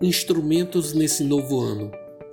instrumentos nesse novo ano.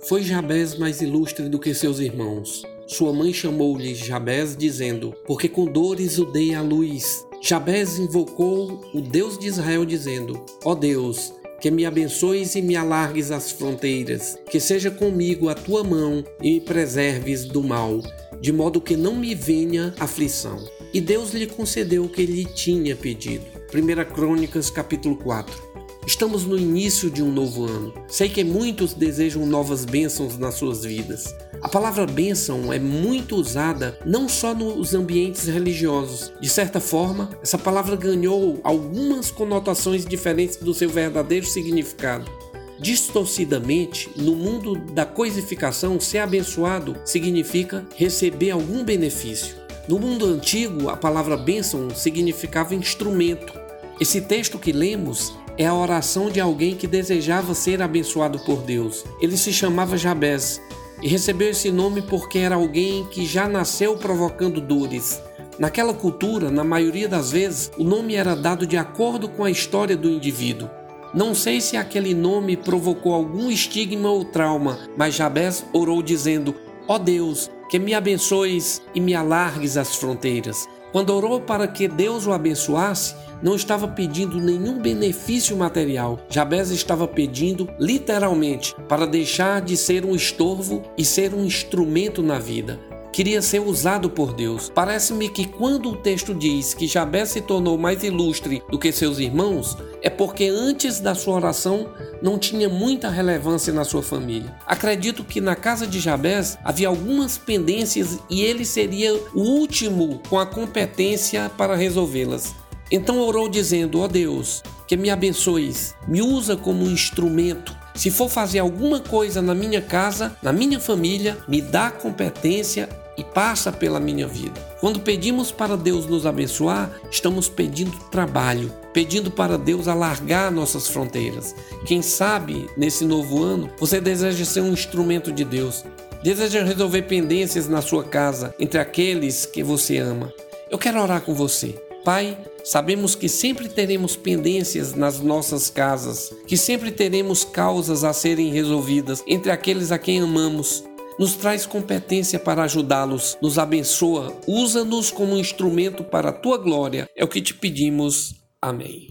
Foi Jabez mais ilustre do que seus irmãos. Sua mãe chamou-lhe Jabez, dizendo: Porque com dores o dei à luz. Jabez invocou o Deus de Israel, dizendo: Ó oh Deus, que me abençoes e me alargues as fronteiras, que seja comigo a tua mão e me preserves do mal, de modo que não me venha aflição. E Deus lhe concedeu o que ele tinha pedido. 1 Crônicas capítulo 4. Estamos no início de um novo ano. Sei que muitos desejam novas bênçãos nas suas vidas. A palavra bênção é muito usada não só nos ambientes religiosos. De certa forma, essa palavra ganhou algumas conotações diferentes do seu verdadeiro significado. Distorcidamente, no mundo da coisificação, ser abençoado significa receber algum benefício. No mundo antigo, a palavra bênção significava instrumento. Esse texto que lemos é a oração de alguém que desejava ser abençoado por Deus. Ele se chamava Jabez e recebeu esse nome porque era alguém que já nasceu provocando dores. Naquela cultura, na maioria das vezes, o nome era dado de acordo com a história do indivíduo. Não sei se aquele nome provocou algum estigma ou trauma, mas Jabez orou dizendo: Ó oh Deus, que me abençoes e me alargues as fronteiras. Quando orou para que Deus o abençoasse, não estava pedindo nenhum benefício material. Jabez estava pedindo, literalmente, para deixar de ser um estorvo e ser um instrumento na vida queria ser usado por Deus. Parece-me que quando o texto diz que Jabé se tornou mais ilustre do que seus irmãos, é porque antes da sua oração não tinha muita relevância na sua família. Acredito que na casa de Jabés havia algumas pendências e ele seria o último com a competência para resolvê-las. Então orou dizendo: Ó oh Deus, que me abençoes, me usa como um instrumento. Se for fazer alguma coisa na minha casa, na minha família, me dá competência e passa pela minha vida. Quando pedimos para Deus nos abençoar, estamos pedindo trabalho, pedindo para Deus alargar nossas fronteiras. Quem sabe nesse novo ano você deseja ser um instrumento de Deus, deseja resolver pendências na sua casa entre aqueles que você ama. Eu quero orar com você. Pai, sabemos que sempre teremos pendências nas nossas casas, que sempre teremos causas a serem resolvidas entre aqueles a quem amamos nos traz competência para ajudá-los, nos abençoa, usa-nos como instrumento para a tua glória. É o que te pedimos. Amém.